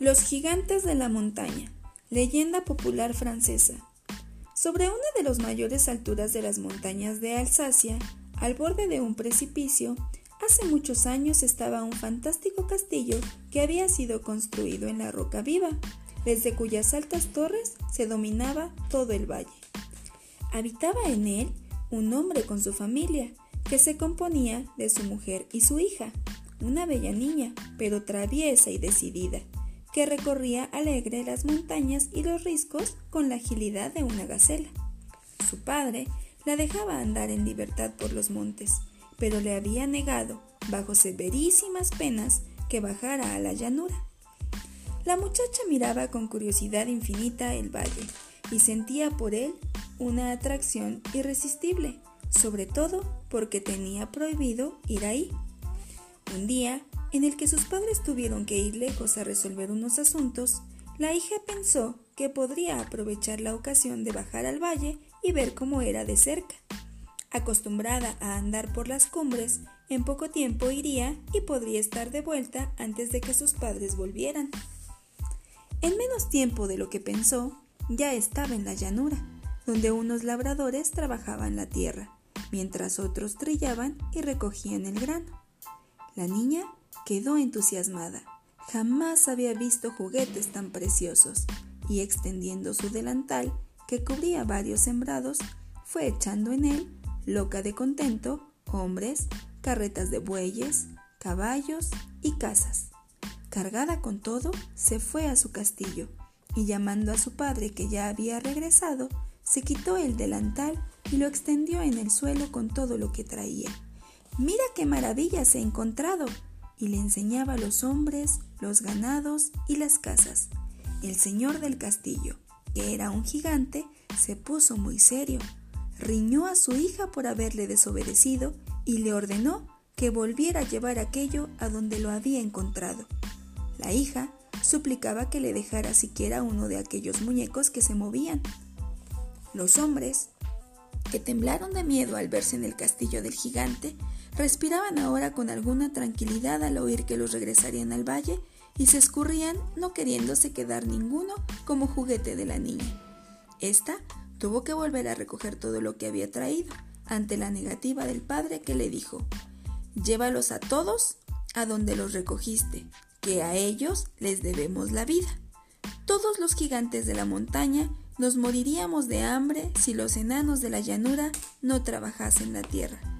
Los gigantes de la montaña. Leyenda popular francesa. Sobre una de las mayores alturas de las montañas de Alsacia, al borde de un precipicio, hace muchos años estaba un fantástico castillo que había sido construido en la roca viva, desde cuyas altas torres se dominaba todo el valle. Habitaba en él un hombre con su familia, que se componía de su mujer y su hija, una bella niña, pero traviesa y decidida que recorría alegre las montañas y los riscos con la agilidad de una gacela. Su padre la dejaba andar en libertad por los montes, pero le había negado, bajo severísimas penas, que bajara a la llanura. La muchacha miraba con curiosidad infinita el valle y sentía por él una atracción irresistible, sobre todo porque tenía prohibido ir ahí. Un día en el que sus padres tuvieron que ir lejos a resolver unos asuntos, la hija pensó que podría aprovechar la ocasión de bajar al valle y ver cómo era de cerca. Acostumbrada a andar por las cumbres, en poco tiempo iría y podría estar de vuelta antes de que sus padres volvieran. En menos tiempo de lo que pensó, ya estaba en la llanura, donde unos labradores trabajaban la tierra, mientras otros trillaban y recogían el grano. La niña quedó entusiasmada. Jamás había visto juguetes tan preciosos y extendiendo su delantal, que cubría varios sembrados, fue echando en él, loca de contento, hombres, carretas de bueyes, caballos y casas. Cargada con todo, se fue a su castillo y llamando a su padre que ya había regresado, se quitó el delantal y lo extendió en el suelo con todo lo que traía. Mira qué maravillas he encontrado, y le enseñaba los hombres, los ganados y las casas. El señor del castillo, que era un gigante, se puso muy serio, riñó a su hija por haberle desobedecido y le ordenó que volviera a llevar aquello a donde lo había encontrado. La hija suplicaba que le dejara siquiera uno de aquellos muñecos que se movían. Los hombres, que temblaron de miedo al verse en el castillo del gigante, Respiraban ahora con alguna tranquilidad al oír que los regresarían al valle y se escurrían no queriéndose quedar ninguno como juguete de la niña. Esta tuvo que volver a recoger todo lo que había traído ante la negativa del padre que le dijo Llévalos a todos a donde los recogiste, que a ellos les debemos la vida. Todos los gigantes de la montaña nos moriríamos de hambre si los enanos de la llanura no trabajasen la tierra.